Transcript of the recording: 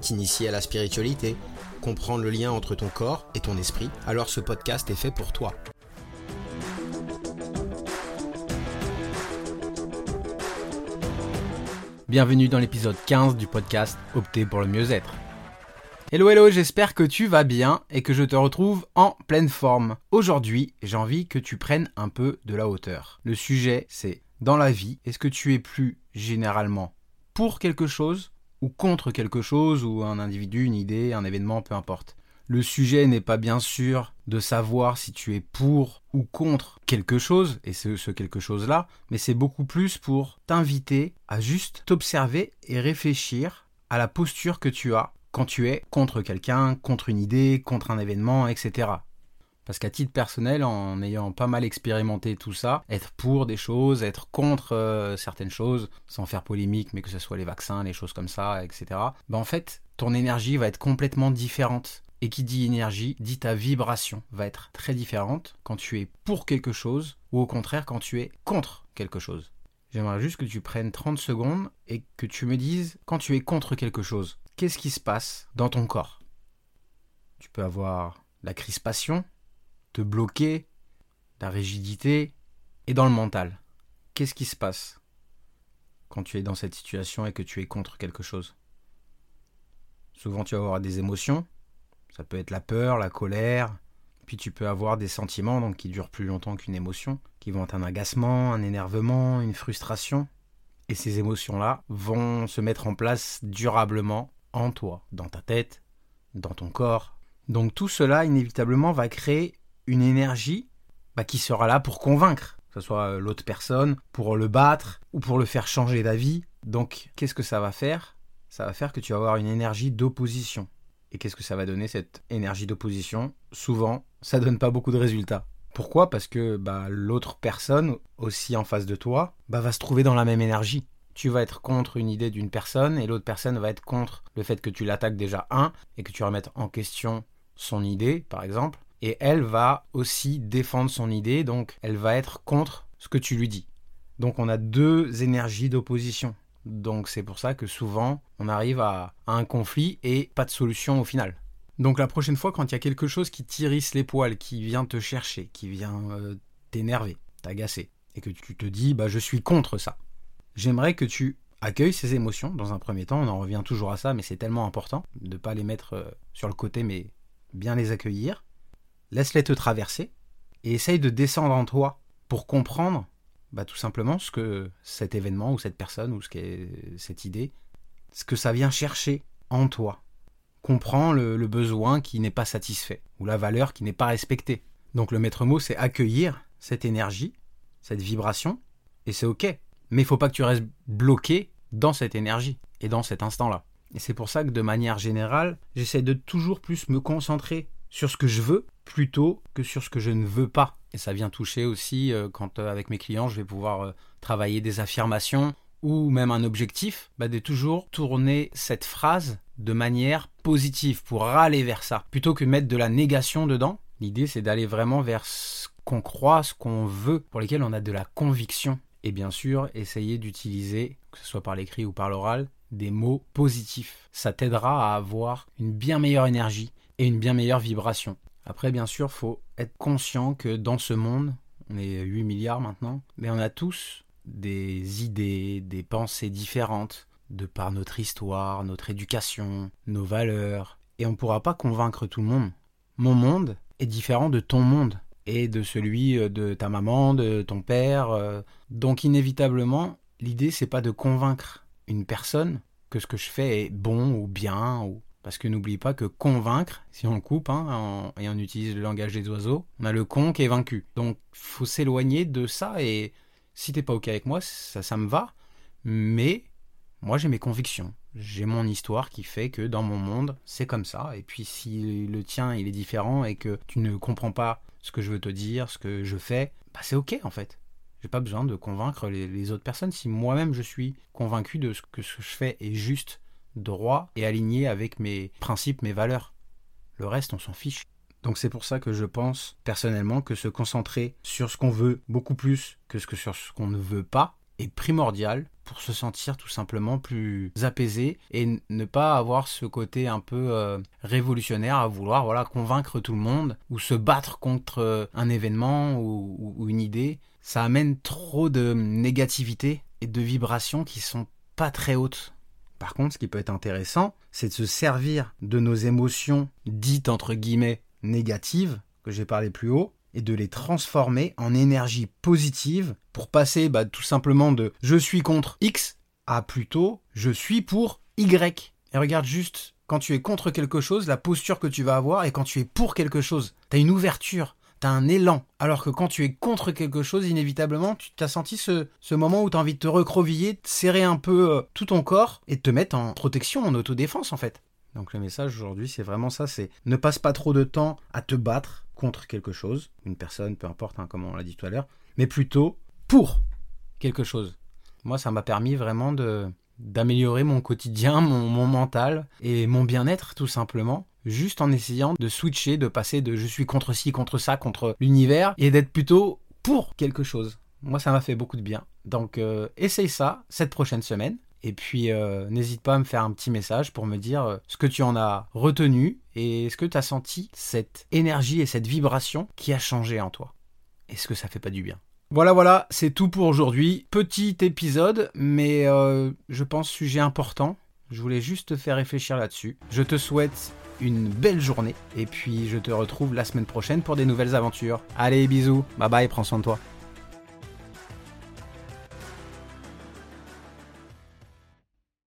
t'initier à la spiritualité, comprendre le lien entre ton corps et ton esprit, alors ce podcast est fait pour toi. Bienvenue dans l'épisode 15 du podcast Opter pour le mieux-être. Hello hello, j'espère que tu vas bien et que je te retrouve en pleine forme. Aujourd'hui, j'ai envie que tu prennes un peu de la hauteur. Le sujet, c'est dans la vie, est-ce que tu es plus généralement pour quelque chose ou contre quelque chose ou un individu, une idée, un événement, peu importe. Le sujet n'est pas bien sûr de savoir si tu es pour ou contre quelque chose, et ce, ce quelque chose-là, mais c'est beaucoup plus pour t'inviter à juste t'observer et réfléchir à la posture que tu as quand tu es contre quelqu'un, contre une idée, contre un événement, etc. Parce qu'à titre personnel, en ayant pas mal expérimenté tout ça, être pour des choses, être contre euh, certaines choses, sans faire polémique, mais que ce soit les vaccins, les choses comme ça, etc. Ben en fait, ton énergie va être complètement différente. Et qui dit énergie, dit ta vibration va être très différente quand tu es pour quelque chose ou au contraire quand tu es contre quelque chose. J'aimerais juste que tu prennes 30 secondes et que tu me dises quand tu es contre quelque chose, qu'est-ce qui se passe dans ton corps? Tu peux avoir la crispation, bloquer, la rigidité et dans le mental. Qu'est-ce qui se passe quand tu es dans cette situation et que tu es contre quelque chose? Souvent tu vas avoir des émotions, ça peut être la peur, la colère, puis tu peux avoir des sentiments donc qui durent plus longtemps qu'une émotion, qui vont être un agacement, un énervement, une frustration. Et ces émotions-là vont se mettre en place durablement en toi, dans ta tête, dans ton corps. Donc tout cela inévitablement va créer une énergie bah, qui sera là pour convaincre, que ce soit euh, l'autre personne, pour le battre ou pour le faire changer d'avis. Donc, qu'est-ce que ça va faire? Ça va faire que tu vas avoir une énergie d'opposition. Et qu'est-ce que ça va donner cette énergie d'opposition? Souvent, ça donne pas beaucoup de résultats. Pourquoi? Parce que bah, l'autre personne, aussi en face de toi, bah, va se trouver dans la même énergie. Tu vas être contre une idée d'une personne et l'autre personne va être contre le fait que tu l'attaques déjà un et que tu remettes en question son idée, par exemple et elle va aussi défendre son idée, donc elle va être contre ce que tu lui dis. Donc on a deux énergies d'opposition. Donc c'est pour ça que souvent on arrive à, un conflit et pas de solution au final. Donc la prochaine fois quand il y a quelque chose qui t'irrisse les poils, qui vient te chercher, qui vient euh, t'énerver, t'agacer, et que tu te dis bah je suis contre ça. J'aimerais que tu accueilles ces émotions dans un premier temps, on en revient toujours à ça, mais c'est tellement important de ne pas les mettre euh, sur le côté mais bien les accueillir laisse-les te traverser et essaye de descendre en toi pour comprendre bah, tout simplement ce que cet événement ou cette personne ou ce qu'est cette idée, ce que ça vient chercher en toi. Comprends le, besoin qui n'est pas satisfait ou la valeur qui n'est pas respectée. Donc le maître mot, c'est accueillir cette énergie, cette vibration, et c'est ok. Mais il faut pas que tu restes bloqué dans cette énergie et dans cet instant-là. Et c'est pour ça que de manière générale, j'essaie de toujours plus me concentrer sur ce que je veux plutôt que sur ce que je ne veux pas. Et ça vient toucher aussi euh, quand euh, avec mes clients je vais pouvoir euh, travailler des affirmations ou même un objectif, bah, de toujours tourner cette phrase de manière positive pour aller vers ça, plutôt que mettre de la négation dedans. L'idée c'est d'aller vraiment vers ce qu'on croit, ce qu'on veut, pour lesquels on a de la conviction. Et bien sûr, essayer d'utiliser, que ce soit par l'écrit ou par l'oral, des mots positifs. Ça t'aidera à avoir une bien meilleure énergie et une bien meilleure vibration. Après, bien sûr, faut être conscient que dans ce monde, on est 8 milliards maintenant, mais on a tous des idées, des pensées différentes de par notre histoire, notre éducation, nos valeurs, et on ne pourra pas convaincre tout le monde. Mon monde est différent de ton monde et de celui euh, de ta maman, de ton père. Euh. Donc inévitablement, l'idée c'est pas de convaincre une personne que ce que je fais est bon ou bien ou parce que n'oublie pas que convaincre, si on le coupe hein, et on utilise le langage des oiseaux, on a le con qui est vaincu. Donc faut s'éloigner de ça et si t'es pas ok avec moi, ça, ça me va. Mais moi j'ai mes convictions, j'ai mon histoire qui fait que dans mon monde, c'est comme ça. Et puis si le tien, il est différent et que tu ne comprends pas ce que je veux te dire, ce que je fais, bah c'est ok en fait. J'ai pas besoin de convaincre les, autres personnes si moi-même je suis convaincu de ce que ce que je fais est juste, droit et aligné avec mes principes, mes valeurs. Le reste, on s'en fiche. Donc c'est pour ça que je pense personnellement que se concentrer sur ce qu'on veut beaucoup plus que ce que sur ce qu'on ne veut pas est primordial pour se sentir tout simplement plus apaisé et ne pas avoir ce côté un peu euh, révolutionnaire à vouloir voilà convaincre tout le monde ou se battre contre euh, un événement ou, une idée. Ça amène trop de négativité et de vibrations qui sont pas très hautes. Par contre, ce qui peut être intéressant, c'est de se servir de nos émotions dites entre guillemets négatives que j'ai parlé plus haut et de les transformer en énergie positive pour passer bah, tout simplement de je suis contre X à plutôt je suis pour Y. Et regarde juste quand tu es contre quelque chose, la posture que tu vas avoir et quand tu es pour quelque chose. Tu as une ouverture, tu as un élan. Alors que quand tu es contre quelque chose, inévitablement, tu t'as senti ce, ce, moment où tu as envie de te recroviller, de serrer un peu euh, tout ton corps et de te mettre en protection, en autodéfense en fait. Donc le message aujourd'hui, c'est vraiment ça, c'est ne passe pas trop de temps à te battre, contre quelque chose, une personne, peu importe, hein, comme on l'a dit tout à l'heure, mais plutôt pour quelque chose. Moi, ça m'a permis vraiment de d'améliorer mon quotidien, mon mental et mon bien-être tout simplement, juste en essayant de switcher, de passer de je suis contre ci, contre ça, contre l'univers, et d'être plutôt pour quelque chose. Moi, ça m'a fait beaucoup de bien. Donc, euh, essaye ça cette prochaine semaine. Et puis, euh, n'hésite pas à me faire un petit message pour me dire euh, ce que tu en as retenu et est-ce que tu as senti cette énergie et cette vibration qui a changé en toi. Est-ce que ça fait pas du bien? Voilà, voilà, c'est tout pour aujourd'hui. Petit épisode, mais je pense sujet important. Je voulais juste te faire réfléchir là-dessus. Je te souhaite une belle journée et puis je te retrouve la semaine prochaine pour des nouvelles aventures. Allez, bisous, bye bye, prends soin de toi.